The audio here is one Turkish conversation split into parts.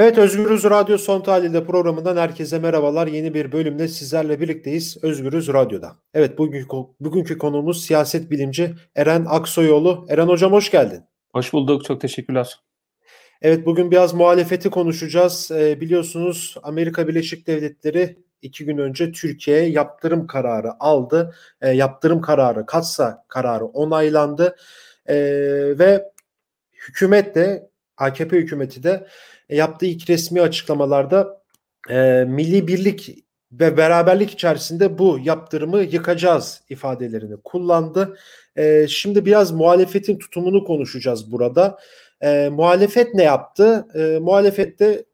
Evet Özgürüz Radyo Son Tahlil'de programından herkese merhabalar. Yeni bir bölümde sizlerle birlikteyiz Özgürüz Radyo'da. Evet bugün, bugünkü konuğumuz siyaset bilimci Eren Aksoyoğlu. Eren Hocam hoş geldin. Hoş bulduk. Çok teşekkürler. Evet bugün biraz muhalefeti konuşacağız. Ee, biliyorsunuz Amerika Birleşik Devletleri iki gün önce Türkiye'ye yaptırım kararı aldı. E, yaptırım kararı, katsa kararı onaylandı. E, ve hükümet de AKP hükümeti de yaptığı ilk resmi açıklamalarda e, milli birlik ve beraberlik içerisinde bu yaptırımı yıkacağız ifadelerini kullandı. E, şimdi biraz muhalefetin tutumunu konuşacağız burada. E, muhalefet ne yaptı? E, muhalefette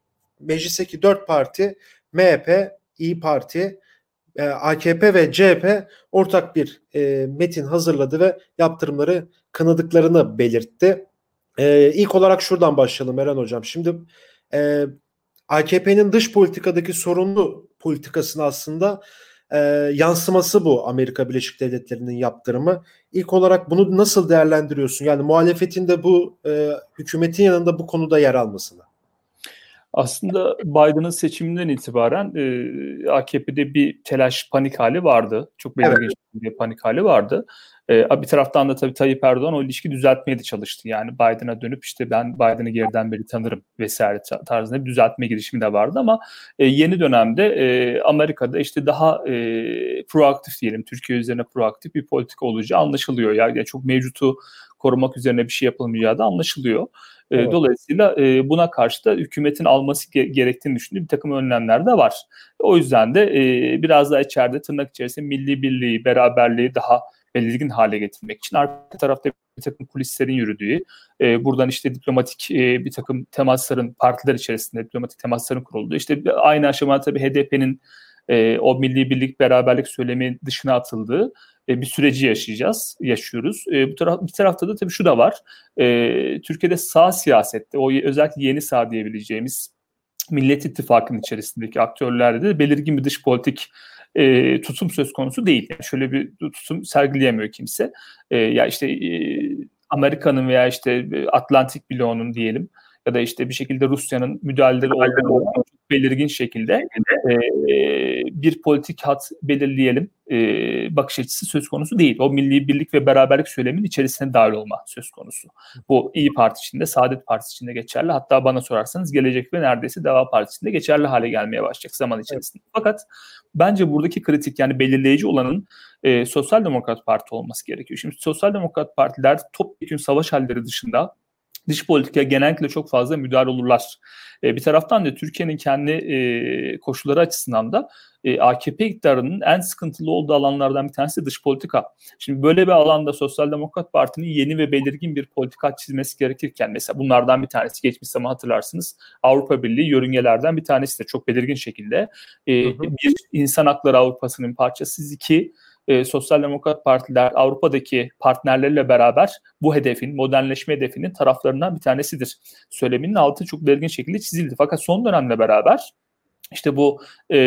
meclisteki dört parti MHP, İyi Parti, e, AKP ve CHP ortak bir e, metin hazırladı ve yaptırımları kınadıklarını belirtti. E, ilk olarak şuradan başlayalım Eren Hocam. Şimdi e, AKP'nin dış politikadaki sorunlu politikasını aslında e, yansıması bu Amerika Birleşik Devletleri'nin yaptırımı. İlk olarak bunu nasıl değerlendiriyorsun? Yani muhalefetin de bu e, hükümetin yanında bu konuda yer almasını. Aslında Biden'ın seçiminden itibaren e, AKP'de bir telaş, panik hali vardı. Çok belirgin evet. bir panik hali vardı. E, bir taraftan da tabii Tayyip Erdoğan o ilişki düzeltmeye de çalıştı. Yani Biden'a dönüp işte ben Biden'ı geriden beri tanırım vesaire tarzında bir düzeltme girişimi de vardı ama e, yeni dönemde e, Amerika'da işte daha e, proaktif diyelim, Türkiye üzerine proaktif bir politika olacağı anlaşılıyor. Yani çok mevcutu korumak üzerine bir şey yapılmayacağı da anlaşılıyor. Evet. Dolayısıyla e, buna karşı da hükümetin alması gerektiğini düşündüğü bir takım önlemler de var. O yüzden de e, biraz daha içeride tırnak içerisinde milli birliği, beraberliği daha belirgin hale getirmek için arka tarafta bir takım kulislerin yürüdüğü, e, buradan işte diplomatik e, bir takım temasların, partiler içerisinde diplomatik temasların kurulduğu, işte aynı aşamada tabii HDP'nin e, o milli birlik beraberlik söylemi dışına atıldığı e, bir süreci yaşayacağız, yaşıyoruz. E, bu taraf, bir tarafta da tabii şu da var. E, Türkiye'de sağ siyasette, o özellikle yeni sağ diyebileceğimiz Millet İttifakı'nın içerisindeki aktörlerde de belirgin bir dış politik e, tutum söz konusu değil. Yani şöyle bir tutum sergileyemiyor kimse. E, ya işte e, Amerika'nın veya işte Atlantik bloğunun diyelim ya da işte bir şekilde Rusya'nın müdahaleleri olduğu belirgin şekilde e, bir politik hat belirleyelim e, bakış açısı söz konusu değil. O milli birlik ve beraberlik söylemin içerisine dahil olma söz konusu. Bu İyi Parti içinde, Saadet Partisi içinde geçerli. Hatta bana sorarsanız gelecek ve neredeyse Deva Partisi içinde geçerli hale gelmeye başlayacak zaman içerisinde. Evet. Fakat bence buradaki kritik yani belirleyici olanın e, Sosyal Demokrat Parti olması gerekiyor. Şimdi Sosyal Demokrat Partiler topyekun savaş halleri dışında dış politikaya genellikle çok fazla müdahale olurlar. E, bir taraftan da Türkiye'nin kendi e, koşulları açısından da e, AKP iktidarının en sıkıntılı olduğu alanlardan bir tanesi dış politika. Şimdi böyle bir alanda Sosyal Demokrat Parti'nin yeni ve belirgin bir politika çizmesi gerekirken mesela bunlardan bir tanesi geçmiş zaman hatırlarsınız Avrupa Birliği yörüngelerden bir tanesi de çok belirgin şekilde e, hı hı. bir insan hakları Avrupa'sının parçası iki e, Sosyal Demokrat Partiler Avrupa'daki partnerleriyle beraber bu hedefin, modernleşme hedefinin taraflarından bir tanesidir. Söyleminin altı çok belirgin şekilde çizildi. Fakat son dönemle beraber işte bu e,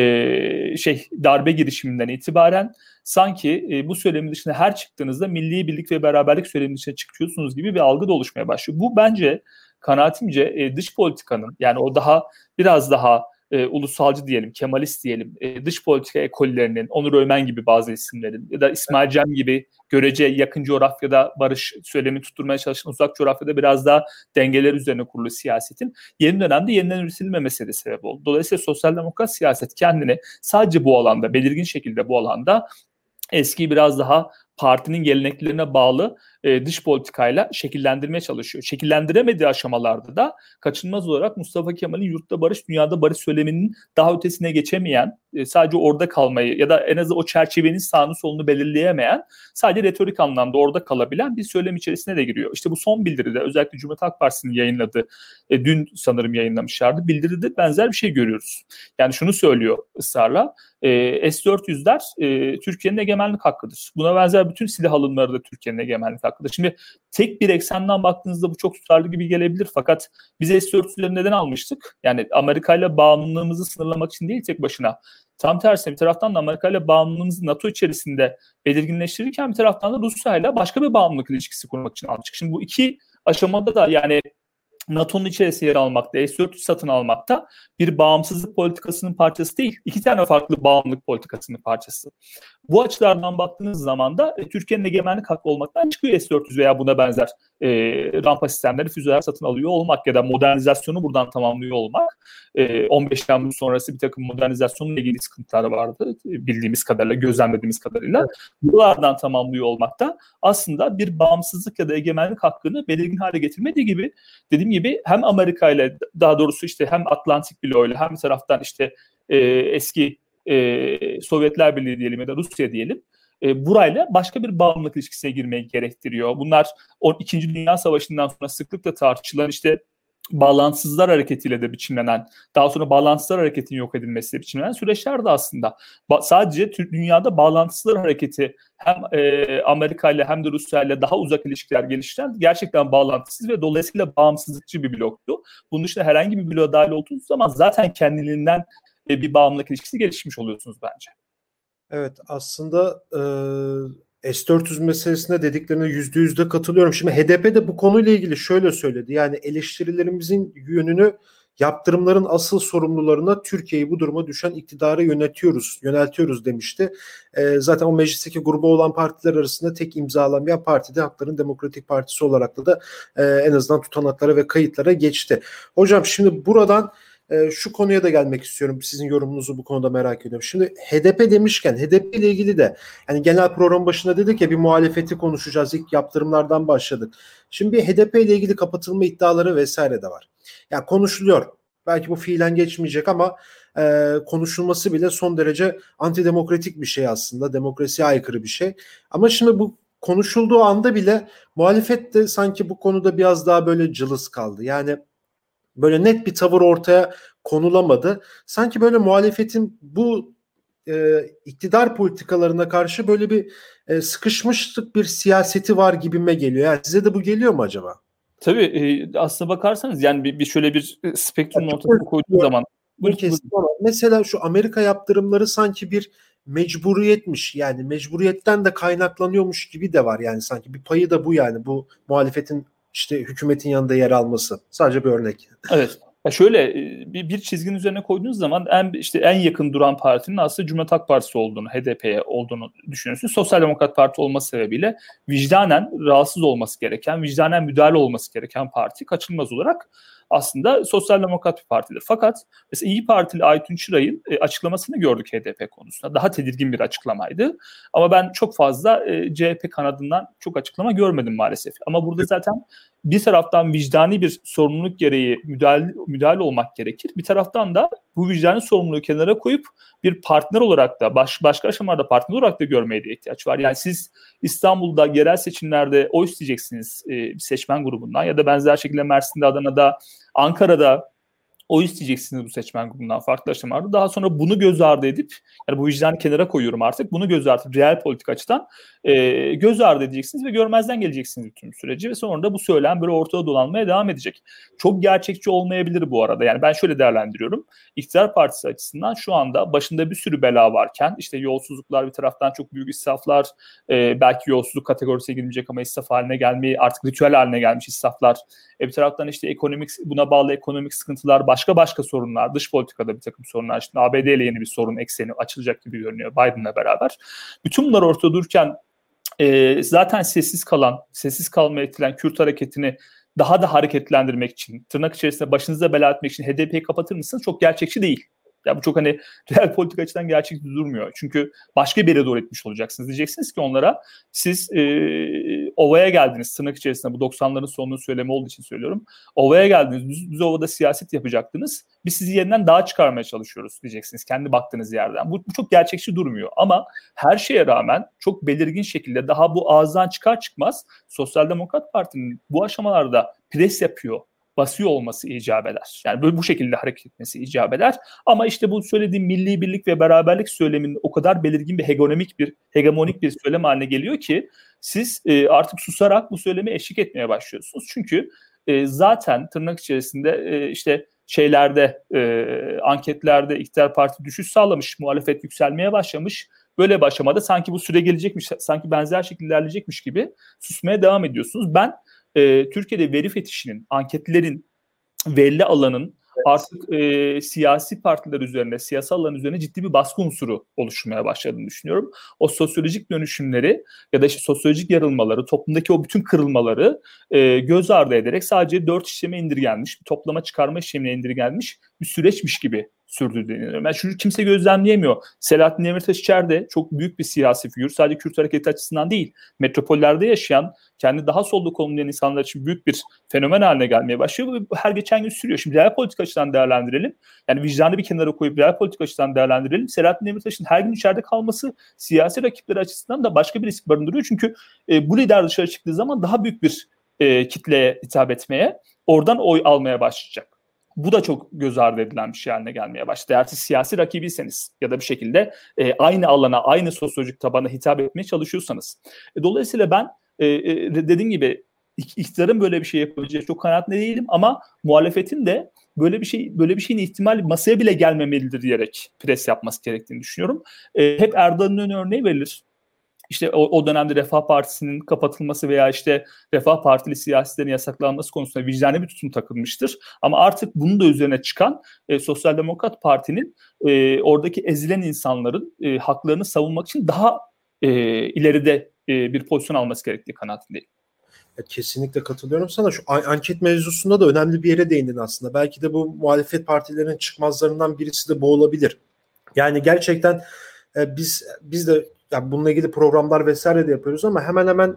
şey darbe girişiminden itibaren sanki e, bu söylemin dışında her çıktığınızda milli birlik ve beraberlik söylemin dışına çıkıyorsunuz gibi bir algı da oluşmaya başlıyor. Bu bence kanaatimce e, dış politikanın yani o daha biraz daha e, ulusalcı diyelim, Kemalist diyelim, e, dış politika ekollerinin, Onur Ömen gibi bazı isimlerin ya da İsmail Cem gibi görece yakın coğrafyada barış söylemi tutturmaya çalışan uzak coğrafyada biraz daha dengeler üzerine kurulu siyasetin yeni dönemde yeniden üretilmemesi de sebep oldu. Dolayısıyla sosyal demokrat siyaset kendini sadece bu alanda, belirgin şekilde bu alanda eski biraz daha partinin geleneklerine bağlı e, dış politikayla şekillendirmeye çalışıyor. Şekillendiremediği aşamalarda da kaçınılmaz olarak Mustafa Kemal'in yurtta barış, dünyada barış söyleminin daha ötesine geçemeyen, e, sadece orada kalmayı ya da en azından o çerçevenin sağını solunu belirleyemeyen, sadece retorik anlamda orada kalabilen bir söylem içerisine de giriyor. İşte bu son bildiride özellikle Cumhuriyet Halk Partisi'nin yayınladığı, e, dün sanırım yayınlamışlardı, bildiride benzer bir şey görüyoruz. Yani şunu söylüyor ısrarla, e, S-400'ler e, Türkiye'nin egemenlik hakkıdır. Buna benzer bütün silah alımları da Türkiye'nin egemenlik hakkıdır. Şimdi tek bir eksenden baktığınızda bu çok tutarlı gibi gelebilir fakat biz S-400'leri neden almıştık? Yani Amerika ile bağımlılığımızı sınırlamak için değil tek başına. Tam tersine bir taraftan da Amerika ile bağımlılığımızı NATO içerisinde belirginleştirirken bir taraftan da Rusya ile başka bir bağımlılık ilişkisi kurmak için almıştık. Şimdi bu iki aşamada da yani NATO'nun içerisinde yer almakta, S-400 satın almakta bir bağımsızlık politikasının parçası değil. İki tane farklı bağımlılık politikasının parçası. Bu açılardan baktığınız zaman da e, Türkiye'nin egemenlik hakkı olmaktan çıkıyor S-400 veya buna benzer e, rampa sistemleri, füzeler satın alıyor olmak ya da modernizasyonu buradan tamamlıyor olmak. E, 15 Temmuz sonrası bir takım modernizasyonla ilgili sıkıntılar vardı bildiğimiz kadarıyla, gözlemlediğimiz kadarıyla. Buralardan tamamlıyor olmak da aslında bir bağımsızlık ya da egemenlik hakkını belirgin hale getirmediği gibi dediğim gibi hem Amerika ile daha doğrusu işte hem Atlantik bloğuyla hem bir taraftan işte e, eski e, Sovyetler Birliği diyelim ya da Rusya diyelim e, burayla başka bir bağımlılık ilişkisine girmeyi gerektiriyor. Bunlar o İkinci Dünya Savaşı'ndan sonra sıklıkla tartışılan işte bağlantısızlar hareketiyle de biçimlenen, daha sonra bağlantısızlar hareketinin yok edilmesiyle biçimlenen süreçler de aslında. Ba- sadece dünyada bağlantısızlar hareketi hem e, Amerika ile hem de Rusya ile daha uzak ilişkiler geliştiren gerçekten bağlantısız ve dolayısıyla bağımsızlıkçı bir bloktu. Bunun dışında herhangi bir bloğa dahil olduğunuz zaman zaten kendiliğinden e, bir bağımlılık ilişkisi gelişmiş oluyorsunuz bence. Evet aslında e, S-400 meselesine dediklerine yüzde yüzde katılıyorum. Şimdi HDP de bu konuyla ilgili şöyle söyledi. Yani eleştirilerimizin yönünü yaptırımların asıl sorumlularına Türkiye'yi bu duruma düşen iktidara yönetiyoruz, yöneltiyoruz demişti. E, zaten o meclisteki grubu olan partiler arasında tek imzalamayan parti de Hakların Demokratik Partisi olarak da, da e, en azından tutanaklara ve kayıtlara geçti. Hocam şimdi buradan e, şu konuya da gelmek istiyorum. Sizin yorumunuzu bu konuda merak ediyorum. Şimdi HDP demişken HDP ile ilgili de yani genel program başında dedik ya bir muhalefeti konuşacağız. İlk yaptırımlardan başladık. Şimdi bir HDP ile ilgili kapatılma iddiaları vesaire de var. Yani konuşuluyor. Belki bu fiilen geçmeyecek ama e, konuşulması bile son derece antidemokratik bir şey aslında. Demokrasiye aykırı bir şey. Ama şimdi bu konuşulduğu anda bile muhalefet de sanki bu konuda biraz daha böyle cılız kaldı. Yani böyle net bir tavır ortaya konulamadı. Sanki böyle muhalefetin bu e, iktidar politikalarına karşı böyle bir e, sıkışmışlık bir siyaseti var gibime geliyor. Yani size de bu geliyor mu acaba? Tabii e, aslına bakarsanız yani bir, bir şöyle bir e, spektrum yani ortasına koyduğu zaman mesela şu Amerika yaptırımları sanki bir mecburiyetmiş yani mecburiyetten de kaynaklanıyormuş gibi de var yani sanki bir payı da bu yani bu muhalefetin işte hükümetin yanında yer alması. Sadece bir örnek. Evet. Ya şöyle bir, bir çizginin üzerine koyduğunuz zaman en işte en yakın duran partinin aslında Cumhuriyet Halk Partisi olduğunu, HDP'ye olduğunu düşünüyorsunuz. Sosyal Demokrat Parti olması sebebiyle vicdanen rahatsız olması gereken, vicdanen müdahale olması gereken parti kaçınılmaz olarak aslında sosyal demokrat bir partidir. Fakat mesela İyi Partili Aytun Çıray'ın e, açıklamasını gördük HDP konusunda. Daha tedirgin bir açıklamaydı. Ama ben çok fazla e, CHP kanadından çok açıklama görmedim maalesef. Ama burada zaten bir taraftan vicdani bir sorumluluk gereği müdahale, müdahale olmak gerekir. Bir taraftan da bu vicdani sorumluluğu kenara koyup bir partner olarak da baş, başka aşamalarda partner olarak da görmeye de ihtiyaç var. Yani siz İstanbul'da yerel seçimlerde oy isteyeceksiniz e, seçmen grubundan ya da benzer şekilde Mersin'de, Adana'da, Ankara'da o isteyeceksiniz bu seçmen grubundan farklı aşamalarda. Daha sonra bunu göz ardı edip yani bu vicdanı kenara koyuyorum artık. Bunu göz ardı real politik açıdan e, göz ardı edeceksiniz ve görmezden geleceksiniz bütün süreci ve sonra da bu söylem böyle ortada dolanmaya devam edecek. Çok gerçekçi olmayabilir bu arada. Yani ben şöyle değerlendiriyorum. İktidar partisi açısından şu anda başında bir sürü bela varken işte yolsuzluklar bir taraftan çok büyük israflar e, belki yolsuzluk kategorisine girmeyecek ama israf haline gelmeyi artık ritüel haline gelmiş israflar. E, bir taraftan işte ekonomik buna bağlı ekonomik sıkıntılar başka başka sorunlar dış politikada bir takım sorunlar işte ABD ile yeni bir sorun ekseni açılacak gibi görünüyor Biden'la beraber. Bütün bunlar ortada dururken e, zaten sessiz kalan, sessiz kalmaya itilen Kürt hareketini daha da hareketlendirmek için, tırnak içerisinde başınıza bela etmek için HDP'yi kapatır mısınız? Çok gerçekçi değil. Ya bu çok hani real politik açıdan gerçekçi durmuyor. Çünkü başka bir yere doğru etmiş olacaksınız. Diyeceksiniz ki onlara siz e, ovaya geldiniz tırnak içerisinde bu 90'ların sonunun söylemi olduğu için söylüyorum. Ovaya geldiniz düz, düz ovada siyaset yapacaktınız. Biz sizi yeniden daha çıkarmaya çalışıyoruz diyeceksiniz kendi baktığınız yerden. Bu, bu çok gerçekçi durmuyor ama her şeye rağmen çok belirgin şekilde daha bu ağızdan çıkar çıkmaz Sosyal Demokrat Parti'nin bu aşamalarda pres yapıyor basıyor olması icap eder. Yani böyle bu şekilde hareket etmesi icap eder. Ama işte bu söylediğim milli birlik ve beraberlik söyleminin o kadar belirgin bir hegemonik bir hegemonik bir söylem haline geliyor ki siz e, artık susarak bu söylemi eşlik etmeye başlıyorsunuz. Çünkü e, zaten tırnak içerisinde e, işte şeylerde e, anketlerde iktidar parti düşüş sağlamış, muhalefet yükselmeye başlamış. Böyle başlamada sanki bu süre gelecekmiş, sanki benzer şekilde ilerleyecekmiş gibi susmaya devam ediyorsunuz. Ben e, Türkiye'de veri fetişinin, anketlerin belli alanın artık e, siyasi partiler üzerine, siyasal alan üzerine ciddi bir baskı unsuru oluşmaya başladığını düşünüyorum. O sosyolojik dönüşümleri ya da işte sosyolojik yarılmaları, toplumdaki o bütün kırılmaları e, göz ardı ederek sadece dört işleme indirgenmiş, bir toplama çıkarma işlemine indirgenmiş bir süreçmiş gibi sürdürdüğünü inanıyorum. Yani şunu kimse gözlemleyemiyor. Selahattin Demirtaş içeride çok büyük bir siyasi figür. Sadece Kürt hareketi açısından değil, metropollerde yaşayan, kendi daha solda konumlayan insanlar için büyük bir fenomen haline gelmeye başlıyor. Bu her geçen gün sürüyor. Şimdi real politik açıdan değerlendirelim. Yani vicdanı bir kenara koyup real politik açıdan değerlendirelim. Selahattin Demirtaş'ın her gün içeride kalması siyasi rakipleri açısından da başka bir risk barındırıyor. Çünkü e, bu lider dışarı çıktığı zaman daha büyük bir e, kitleye hitap etmeye, oradan oy almaya başlayacak. Bu da çok göz ardı edilen bir şey haline gelmeye başladı. Eğer siz siyasi rakibiyseniz ya da bir şekilde e, aynı alana, aynı sosyolojik tabana hitap etmeye çalışıyorsanız. E, dolayısıyla ben e, e, dediğim gibi iktidarın böyle bir şey yapabileceği çok kanaatli değilim ama muhalefetin de böyle bir şey böyle bir şeyin ihtimali masaya bile gelmemelidir diyerek pres yapması gerektiğini düşünüyorum. E, hep Erdoğan'ın örneği verilir işte o, o dönemde Refah Partisi'nin kapatılması veya işte Refah Partili siyasilerin yasaklanması konusunda vicdani bir tutum takılmıştır. Ama artık bunun da üzerine çıkan e, Sosyal Demokrat Parti'nin e, oradaki ezilen insanların e, haklarını savunmak için daha e, ileride e, bir pozisyon alması gerektiği kanaatindeyim. Kesinlikle katılıyorum sana. Şu anket mevzusunda da önemli bir yere değindin aslında. Belki de bu muhalefet partilerinin çıkmazlarından birisi de bu olabilir. Yani gerçekten e, biz biz de yani bununla ilgili programlar vesaire de yapıyoruz ama hemen hemen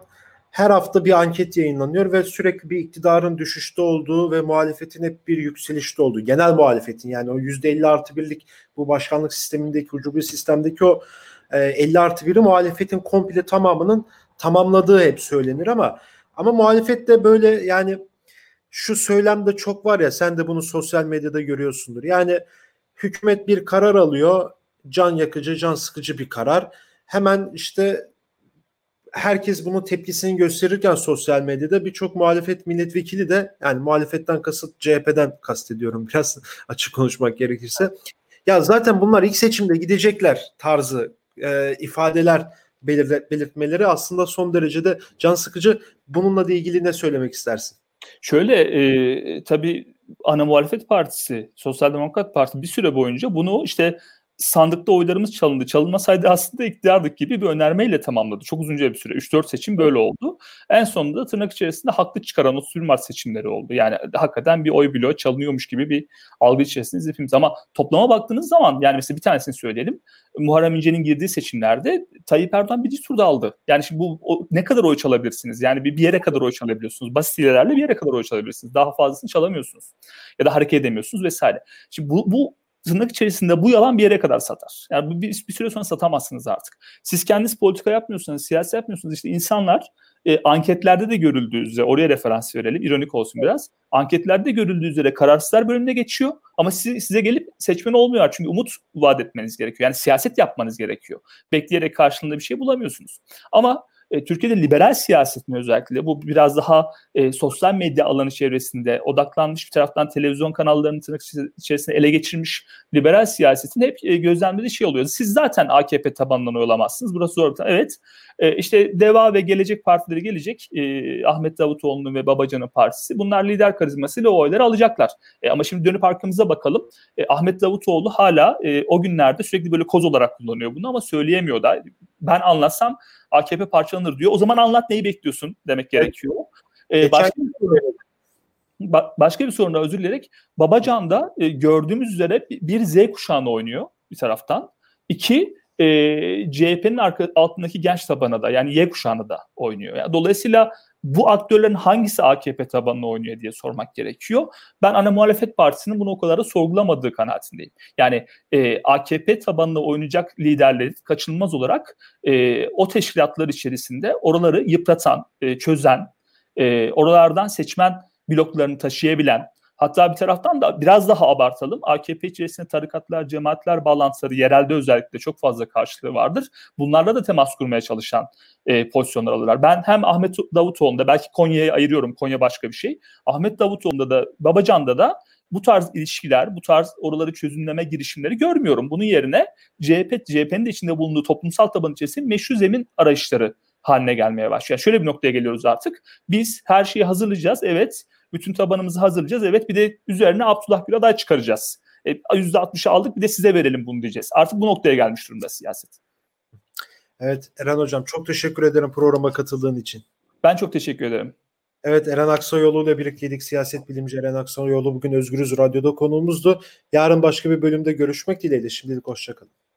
her hafta bir anket yayınlanıyor ve sürekli bir iktidarın düşüşte olduğu ve muhalefetin hep bir yükselişte olduğu. Genel muhalefetin yani o %50 artı birlik bu başkanlık sistemindeki, ucubi sistemdeki o e, 50 artı biri muhalefetin komple tamamının tamamladığı hep söylenir ama ama muhalefet de böyle yani şu söylemde çok var ya sen de bunu sosyal medyada görüyorsundur. Yani hükümet bir karar alıyor can yakıcı, can sıkıcı bir karar hemen işte herkes bunun tepkisini gösterirken sosyal medyada birçok muhalefet milletvekili de yani muhalefetten kasıt CHP'den kastediyorum biraz açık konuşmak gerekirse. Ya zaten bunlar ilk seçimde gidecekler tarzı e, ifadeler belir, belirtmeleri aslında son derecede can sıkıcı. Bununla da ilgili ne söylemek istersin? Şöyle e, tabii ana muhalefet partisi, Sosyal Demokrat Parti bir süre boyunca bunu işte sandıkta oylarımız çalındı. Çalınmasaydı aslında iktidardık gibi bir önermeyle tamamladı. Çok uzunca bir süre. 3-4 seçim böyle oldu. En sonunda tırnak içerisinde haklı çıkaran o sürmart seçimleri oldu. Yani hakikaten bir oy bloğu çalınıyormuş gibi bir algı içerisindeyiz hepimiz. Ama toplama baktığınız zaman yani mesela bir tanesini söyleyelim. Muharrem İnce'nin girdiği seçimlerde Tayyip Erdoğan birinci turda aldı. Yani şimdi bu o, ne kadar oy çalabilirsiniz? Yani bir, bir yere kadar oy çalabiliyorsunuz. Basit hilelerle bir yere kadar oy çalabilirsiniz. Daha fazlasını çalamıyorsunuz. Ya da hareket edemiyorsunuz vesaire. Şimdi bu, bu tırnak içerisinde bu yalan bir yere kadar satar. Yani bir, bir süre sonra satamazsınız artık. Siz kendiniz politika yapmıyorsunuz, siyasi yapmıyorsunuz. İşte insanlar e, anketlerde de görüldüğü üzere, oraya referans verelim, ironik olsun biraz. Anketlerde görüldüğü üzere kararsızlar bölümüne geçiyor ama siz, size gelip seçmen olmuyor. Çünkü umut vaat etmeniz gerekiyor. Yani siyaset yapmanız gerekiyor. Bekleyerek karşılığında bir şey bulamıyorsunuz. Ama e, Türkiye'de liberal siyaset mi özellikle bu biraz daha e, sosyal medya alanı çevresinde odaklanmış bir taraftan televizyon kanallarının tırnak içerisinde ele geçirmiş liberal siyasetin hep e, gözlemlediği şey oluyor. Siz zaten AKP tabanından olamazsınız. Burası zor. Evet e, işte DEVA ve Gelecek Partileri gelecek. E, Ahmet Davutoğlu'nun ve Babacan'ın partisi. Bunlar lider karizmasıyla o oyları alacaklar. E, ama şimdi dönüp arkamıza bakalım. E, Ahmet Davutoğlu hala e, o günlerde sürekli böyle koz olarak kullanıyor bunu ama söyleyemiyor da. Ben anlatsam AKP parçalanır diyor. O zaman anlat neyi bekliyorsun demek gerekiyor. Evet. Ee, başka, bir sorun, başka bir sorun özür dileyerek Babacan e, gördüğümüz üzere bir Z kuşağını oynuyor bir taraftan. İki e, CHP'nin altındaki genç tabana da yani Y kuşağını da oynuyor. Yani dolayısıyla bu aktörlerin hangisi AKP tabanını oynuyor diye sormak gerekiyor. Ben ana muhalefet partisinin bunu o kadar da sorgulamadığı kanaatindeyim. Yani e, AKP tabanını oynayacak liderleri kaçınılmaz olarak e, o teşkilatlar içerisinde oraları yıpratan, e, çözen, e, oralardan seçmen bloklarını taşıyabilen, Hatta bir taraftan da biraz daha abartalım. AKP içerisinde tarikatlar, cemaatler bağlantıları yerelde özellikle çok fazla karşılığı vardır. Bunlarla da temas kurmaya çalışan e, pozisyonlar alırlar. Ben hem Ahmet Davutoğlu'nda belki Konya'ya ayırıyorum. Konya başka bir şey. Ahmet Davutoğlu'nda da Babacan'da da bu tarz ilişkiler, bu tarz oraları çözümleme girişimleri görmüyorum. Bunun yerine CHP, CHP'nin de içinde bulunduğu toplumsal taban içerisinde meşru zemin arayışları haline gelmeye başlıyor. Yani şöyle bir noktaya geliyoruz artık. Biz her şeyi hazırlayacağız. Evet Bütün tabanımızı hazırlayacağız. Evet bir de üzerine Abdullah Gül aday çıkaracağız. E, %60'ı aldık bir de size verelim bunu diyeceğiz. Artık bu noktaya gelmiş durumda siyaset. Evet Eren Hocam çok teşekkür ederim programa katıldığın için. Ben çok teşekkür ederim. Evet Eren Aksoyoğlu ile birlikteydik. Siyaset bilimci Eren Aksoyoğlu bugün Özgürüz Radyo'da konuğumuzdu. Yarın başka bir bölümde görüşmek dileğiyle. Şimdilik hoşçakalın.